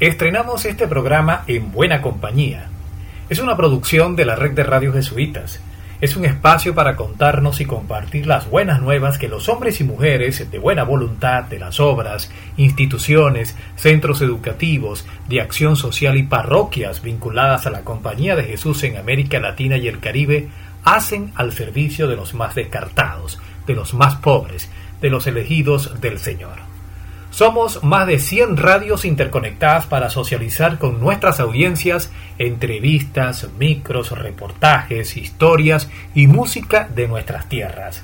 Estrenamos este programa en Buena Compañía. Es una producción de la Red de Radio Jesuitas. Es un espacio para contarnos y compartir las buenas nuevas que los hombres y mujeres de buena voluntad de las obras, instituciones, centros educativos, de acción social y parroquias vinculadas a la Compañía de Jesús en América Latina y el Caribe hacen al servicio de los más descartados, de los más pobres, de los elegidos del Señor. Somos más de 100 radios interconectadas para socializar con nuestras audiencias entrevistas, micros, reportajes, historias y música de nuestras tierras.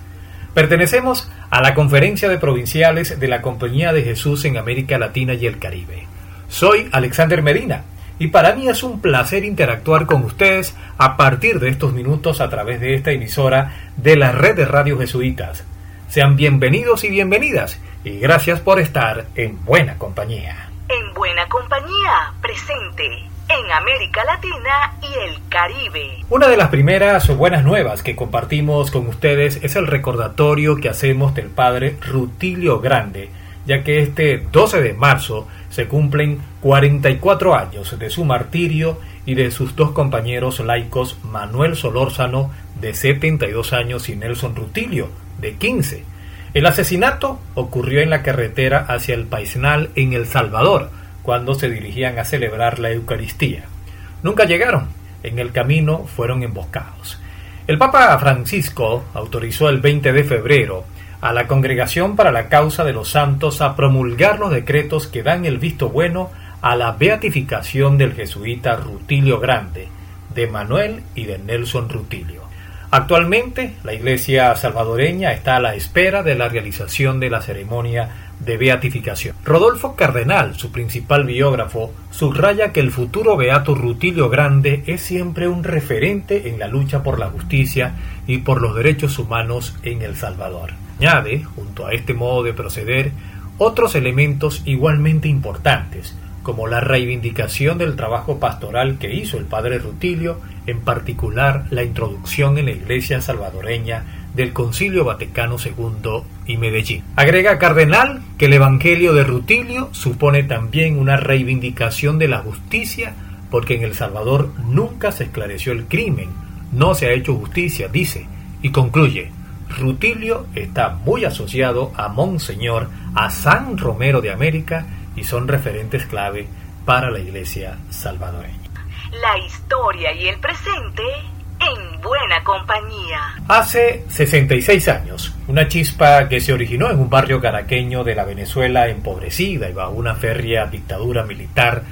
Pertenecemos a la Conferencia de Provinciales de la Compañía de Jesús en América Latina y el Caribe. Soy Alexander Medina y para mí es un placer interactuar con ustedes a partir de estos minutos a través de esta emisora de la red de radio jesuitas. Sean bienvenidos y bienvenidas y gracias por estar en buena compañía. En buena compañía, presente en América Latina y el Caribe. Una de las primeras buenas nuevas que compartimos con ustedes es el recordatorio que hacemos del padre Rutilio Grande, ya que este 12 de marzo se cumplen 44 años de su martirio y de sus dos compañeros laicos Manuel Solórzano de 72 años y Nelson Rutilio de 15 el asesinato ocurrió en la carretera hacia el Paisnal en El Salvador, cuando se dirigían a celebrar la Eucaristía. Nunca llegaron, en el camino fueron emboscados. El Papa Francisco autorizó el 20 de febrero a la Congregación para la Causa de los Santos a promulgar los decretos que dan el visto bueno a la beatificación del jesuita Rutilio Grande, de Manuel y de Nelson Rutilio. Actualmente, la Iglesia salvadoreña está a la espera de la realización de la ceremonia de beatificación. Rodolfo Cardenal, su principal biógrafo, subraya que el futuro beato Rutilio Grande es siempre un referente en la lucha por la justicia y por los derechos humanos en El Salvador. Añade, junto a este modo de proceder, otros elementos igualmente importantes, como la reivindicación del trabajo pastoral que hizo el padre Rutilio, en particular la introducción en la Iglesia salvadoreña del Concilio Vaticano II y Medellín. Agrega Cardenal que el Evangelio de Rutilio supone también una reivindicación de la justicia porque en El Salvador nunca se esclareció el crimen, no se ha hecho justicia, dice, y concluye, Rutilio está muy asociado a Monseñor, a San Romero de América, y son referentes clave para la Iglesia salvadoreña. La historia y el presente en buena compañía. Hace 66 años, una chispa que se originó en un barrio caraqueño de la Venezuela empobrecida y bajo una férrea dictadura militar,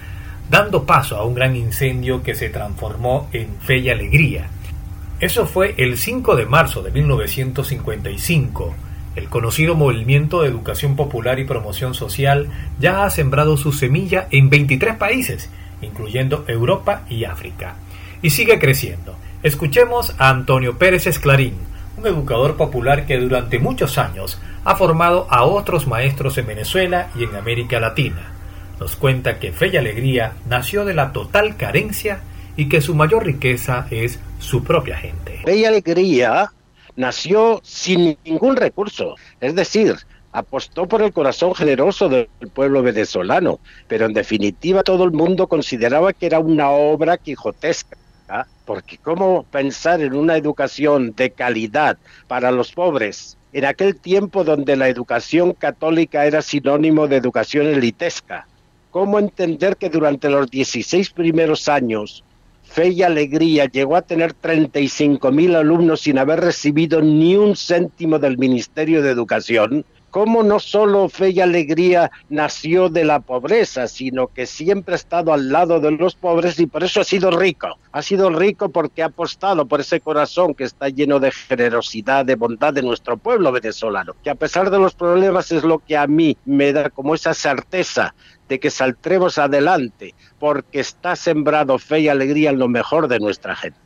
dando paso a un gran incendio que se transformó en fe y alegría. Eso fue el 5 de marzo de 1955 el conocido Movimiento de Educación Popular y Promoción Social ya ha sembrado su semilla en 23 países, incluyendo Europa y África, y sigue creciendo. Escuchemos a Antonio Pérez Esclarín, un educador popular que durante muchos años ha formado a otros maestros en Venezuela y en América Latina. Nos cuenta que Fe y Alegría nació de la total carencia y que su mayor riqueza es su propia gente. Fe y Alegría nació sin ningún recurso, es decir, apostó por el corazón generoso del pueblo venezolano, pero en definitiva todo el mundo consideraba que era una obra quijotesca. ¿ah? Porque cómo pensar en una educación de calidad para los pobres en aquel tiempo donde la educación católica era sinónimo de educación elitesca. ¿Cómo entender que durante los 16 primeros años Fe y Alegría llegó a tener 35 mil alumnos sin haber recibido ni un céntimo del Ministerio de Educación, cómo no solo Fe y Alegría nació de la pobreza, sino que siempre ha estado al lado de los pobres y por eso ha sido rico. Ha sido rico porque ha apostado por ese corazón que está lleno de generosidad, de bondad de nuestro pueblo venezolano, que a pesar de los problemas es lo que a mí me da como esa certeza de que saldremos adelante, porque está sembrado fe y alegría en lo mejor de nuestra gente.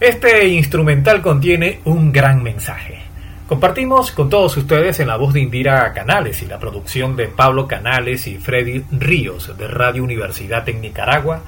Este instrumental contiene un gran mensaje. Compartimos con todos ustedes en la voz de Indira Canales y la producción de Pablo Canales y Freddy Ríos de Radio Universidad en Nicaragua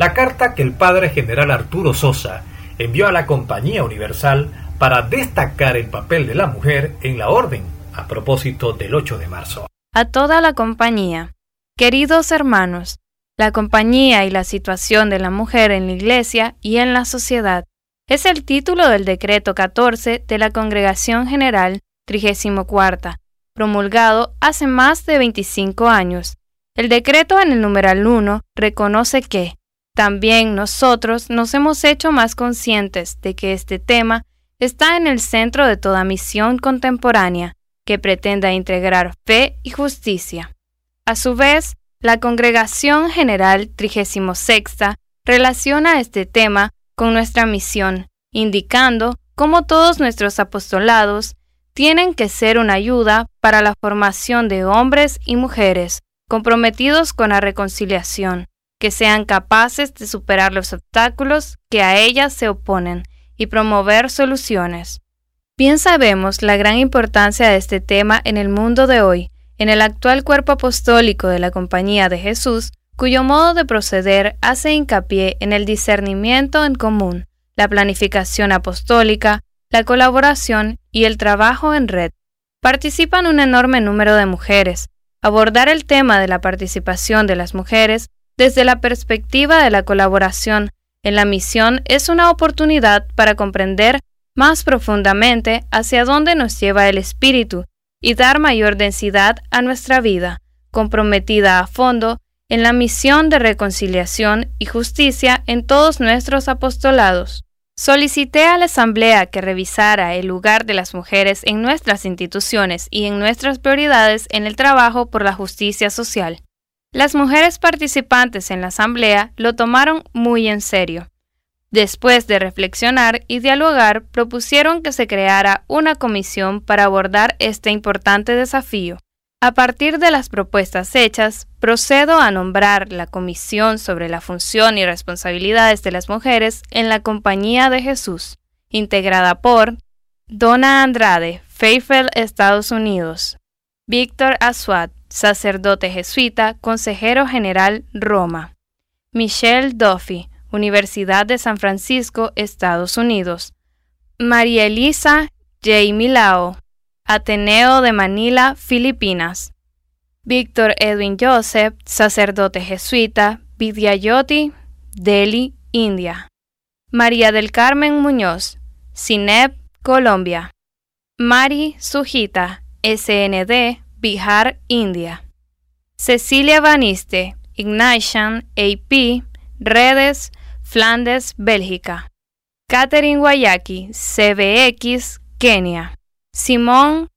la carta que el padre general Arturo Sosa envió a la Compañía Universal para destacar el papel de la mujer en la orden a propósito del 8 de marzo. A toda la compañía. Queridos hermanos, la compañía y la situación de la mujer en la Iglesia y en la sociedad es el título del decreto 14 de la Congregación General 34, promulgado hace más de 25 años. El decreto en el numeral 1 reconoce que también nosotros nos hemos hecho más conscientes de que este tema está en el centro de toda misión contemporánea que pretenda integrar fe y justicia. A su vez, la Congregación General 36 relaciona este tema con nuestra misión, indicando cómo todos nuestros apostolados tienen que ser una ayuda para la formación de hombres y mujeres comprometidos con la reconciliación, que sean capaces de superar los obstáculos que a ellas se oponen y promover soluciones. Bien sabemos la gran importancia de este tema en el mundo de hoy, en el actual cuerpo apostólico de la Compañía de Jesús, cuyo modo de proceder hace hincapié en el discernimiento en común, la planificación apostólica, la colaboración y el trabajo en red. Participan un enorme número de mujeres. Abordar el tema de la participación de las mujeres desde la perspectiva de la colaboración en la misión es una oportunidad para comprender más profundamente hacia dónde nos lleva el espíritu y dar mayor densidad a nuestra vida, comprometida a fondo en la misión de reconciliación y justicia en todos nuestros apostolados. Solicité a la Asamblea que revisara el lugar de las mujeres en nuestras instituciones y en nuestras prioridades en el trabajo por la justicia social. Las mujeres participantes en la Asamblea lo tomaron muy en serio. Después de reflexionar y dialogar, propusieron que se creara una comisión para abordar este importante desafío. A partir de las propuestas hechas, procedo a nombrar la Comisión sobre la función y responsabilidades de las mujeres en la Compañía de Jesús, integrada por Donna Andrade, Fayetteville, Estados Unidos, Víctor sacerdote jesuita, consejero general, Roma, Michelle Duffy, Universidad de San Francisco, Estados Unidos, María Elisa J. Milao, Ateneo de Manila, Filipinas. Víctor Edwin Joseph, sacerdote jesuita, Vidyayoti, Delhi, India. María del Carmen Muñoz, CINEP, Colombia. Mari Sujita, SND, Bihar, India. Cecilia Vaniste, Ignatian, AP, Redes, Flandes, Bélgica. Catherine Guayaki, CBX, Kenia. Simón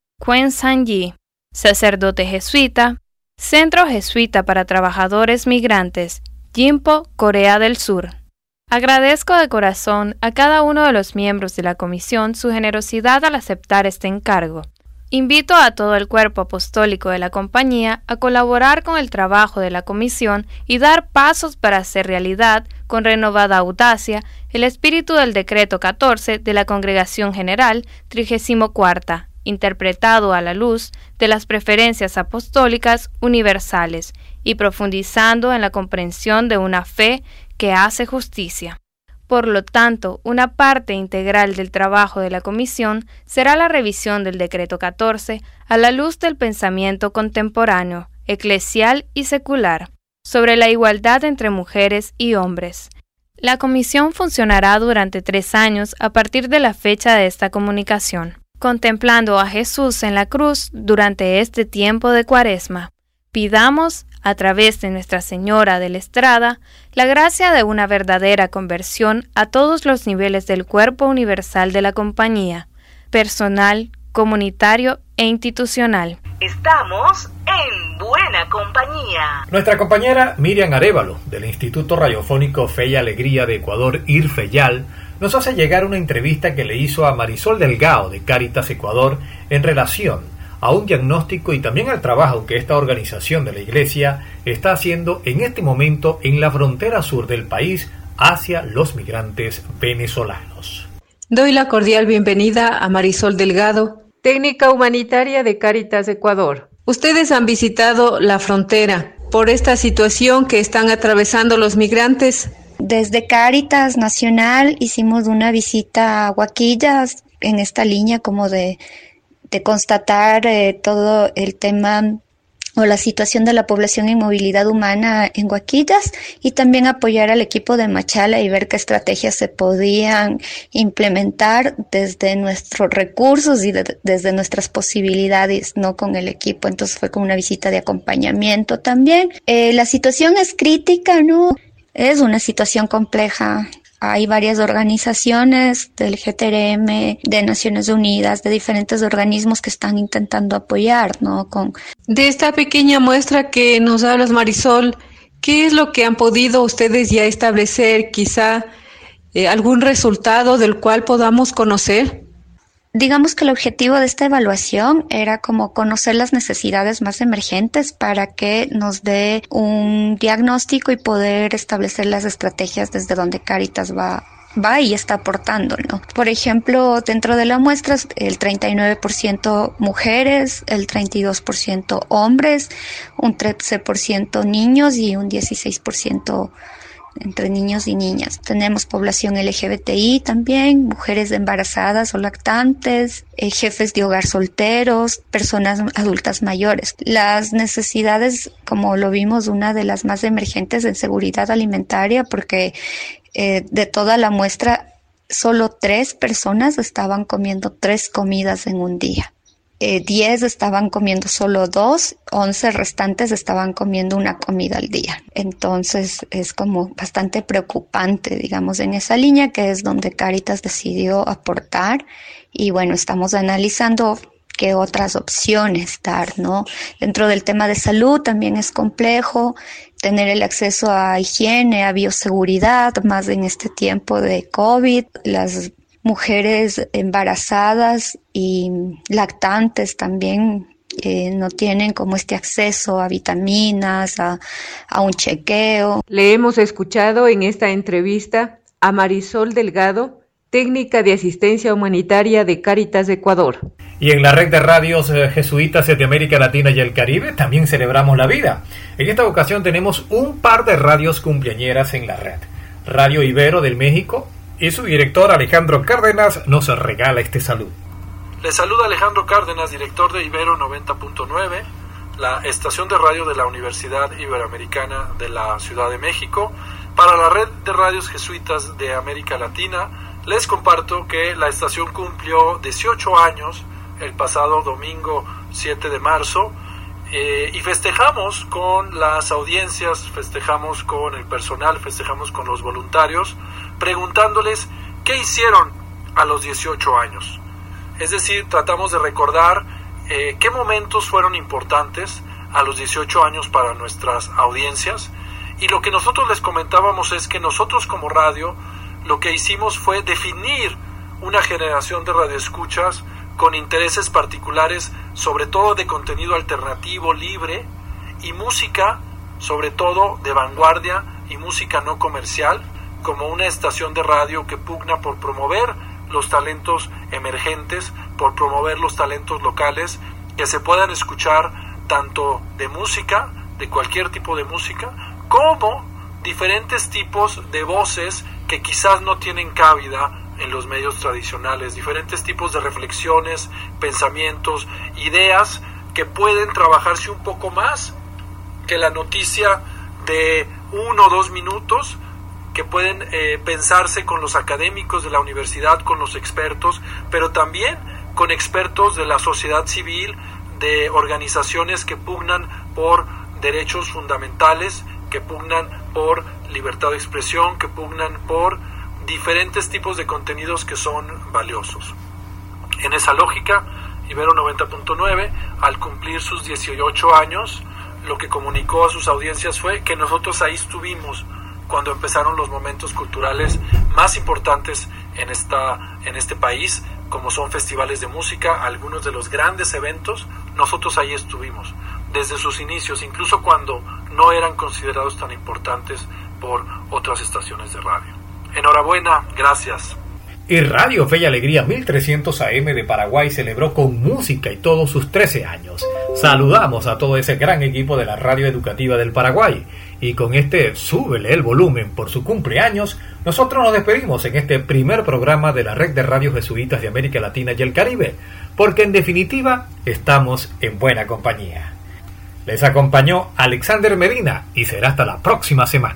Sanji, sacerdote jesuita, Centro Jesuita para Trabajadores Migrantes, Jimpo, Corea del Sur. Agradezco de corazón a cada uno de los miembros de la comisión su generosidad al aceptar este encargo. Invito a todo el cuerpo apostólico de la compañía a colaborar con el trabajo de la comisión y dar pasos para hacer realidad, con renovada audacia, el espíritu del decreto 14 de la Congregación General 34, interpretado a la luz de las preferencias apostólicas universales y profundizando en la comprensión de una fe que hace justicia. Por lo tanto, una parte integral del trabajo de la Comisión será la revisión del Decreto 14 a la luz del pensamiento contemporáneo, eclesial y secular, sobre la igualdad entre mujeres y hombres. La Comisión funcionará durante tres años a partir de la fecha de esta comunicación, contemplando a Jesús en la cruz durante este tiempo de Cuaresma. Pidamos a través de Nuestra Señora de la Estrada, la gracia de una verdadera conversión a todos los niveles del cuerpo universal de la compañía, personal, comunitario e institucional. Estamos en buena compañía. Nuestra compañera Miriam Arevalo, del Instituto Radiofónico Fe y Alegría de Ecuador, IRFEYAL, nos hace llegar una entrevista que le hizo a Marisol Delgado de Caritas Ecuador en relación a un diagnóstico y también al trabajo que esta organización de la Iglesia está haciendo en este momento en la frontera sur del país hacia los migrantes venezolanos. Doy la cordial bienvenida a Marisol Delgado, técnica humanitaria de Caritas Ecuador. Ustedes han visitado la frontera por esta situación que están atravesando los migrantes desde Cáritas Nacional hicimos una visita a Huaquillas en esta línea como de, de constatar eh, todo el tema o la situación de la población en movilidad humana en Huaquillas y también apoyar al equipo de Machala y ver qué estrategias se podían implementar desde nuestros recursos y desde nuestras posibilidades, no con el equipo. Entonces fue como una visita de acompañamiento también. Eh, la situación es crítica, ¿no? Es una situación compleja. Hay varias organizaciones del GTRM, de Naciones Unidas, de diferentes organismos que están intentando apoyar, ¿no? Con... De esta pequeña muestra que nos hablas, Marisol, ¿qué es lo que han podido ustedes ya establecer? Quizá eh, algún resultado del cual podamos conocer. Digamos que el objetivo de esta evaluación era como conocer las necesidades más emergentes para que nos dé un diagnóstico y poder establecer las estrategias desde donde Caritas va va y está aportando, ¿no? Por ejemplo, dentro de la muestra, el 39% mujeres, el 32% hombres, un 13% niños y un 16% entre niños y niñas. Tenemos población LGBTI también, mujeres embarazadas o lactantes, eh, jefes de hogar solteros, personas adultas mayores. Las necesidades, como lo vimos, una de las más emergentes en seguridad alimentaria, porque eh, de toda la muestra, solo tres personas estaban comiendo tres comidas en un día. 10 eh, estaban comiendo solo dos, 11 restantes estaban comiendo una comida al día. Entonces es como bastante preocupante, digamos, en esa línea que es donde Caritas decidió aportar y bueno, estamos analizando qué otras opciones dar, ¿no? Dentro del tema de salud también es complejo tener el acceso a higiene, a bioseguridad, más en este tiempo de COVID, las mujeres embarazadas y lactantes también eh, no tienen como este acceso a vitaminas, a, a un chequeo. Le hemos escuchado en esta entrevista a Marisol Delgado, técnica de asistencia humanitaria de Cáritas Ecuador. Y en la red de radios eh, jesuitas de América Latina y el Caribe también celebramos la vida. En esta ocasión tenemos un par de radios cumpleañeras en la red. Radio Ibero del México, y su director Alejandro Cárdenas nos regala este saludo. Le saluda Alejandro Cárdenas, director de Ibero 90.9, la estación de radio de la Universidad Iberoamericana de la Ciudad de México. Para la red de radios jesuitas de América Latina, les comparto que la estación cumplió 18 años el pasado domingo 7 de marzo eh, y festejamos con las audiencias, festejamos con el personal, festejamos con los voluntarios preguntándoles qué hicieron a los 18 años. Es decir, tratamos de recordar eh, qué momentos fueron importantes a los 18 años para nuestras audiencias. Y lo que nosotros les comentábamos es que nosotros como radio lo que hicimos fue definir una generación de radioescuchas con intereses particulares, sobre todo de contenido alternativo libre y música, sobre todo de vanguardia y música no comercial, como una estación de radio que pugna por promover los talentos emergentes, por promover los talentos locales, que se puedan escuchar tanto de música, de cualquier tipo de música, como diferentes tipos de voces que quizás no tienen cabida en los medios tradicionales, diferentes tipos de reflexiones, pensamientos, ideas que pueden trabajarse un poco más que la noticia de uno o dos minutos, que pueden eh, pensarse con los académicos de la universidad, con los expertos, pero también con expertos de la sociedad civil, de organizaciones que pugnan por derechos fundamentales, que pugnan por libertad de expresión, que pugnan por diferentes tipos de contenidos que son valiosos. En esa lógica, Ibero 90.9, al cumplir sus 18 años, lo que comunicó a sus audiencias fue que nosotros ahí estuvimos cuando empezaron los momentos culturales más importantes en, esta, en este país, como son festivales de música, algunos de los grandes eventos, nosotros ahí estuvimos, desde sus inicios, incluso cuando no eran considerados tan importantes por otras estaciones de radio. Enhorabuena, gracias. Y Radio Fe y Alegría 1300 AM de Paraguay celebró con música y todos sus 13 años. Saludamos a todo ese gran equipo de la radio educativa del Paraguay. Y con este súbele el volumen por su cumpleaños, nosotros nos despedimos en este primer programa de la red de radios jesuitas de América Latina y el Caribe, porque en definitiva estamos en buena compañía. Les acompañó Alexander Medina y será hasta la próxima semana.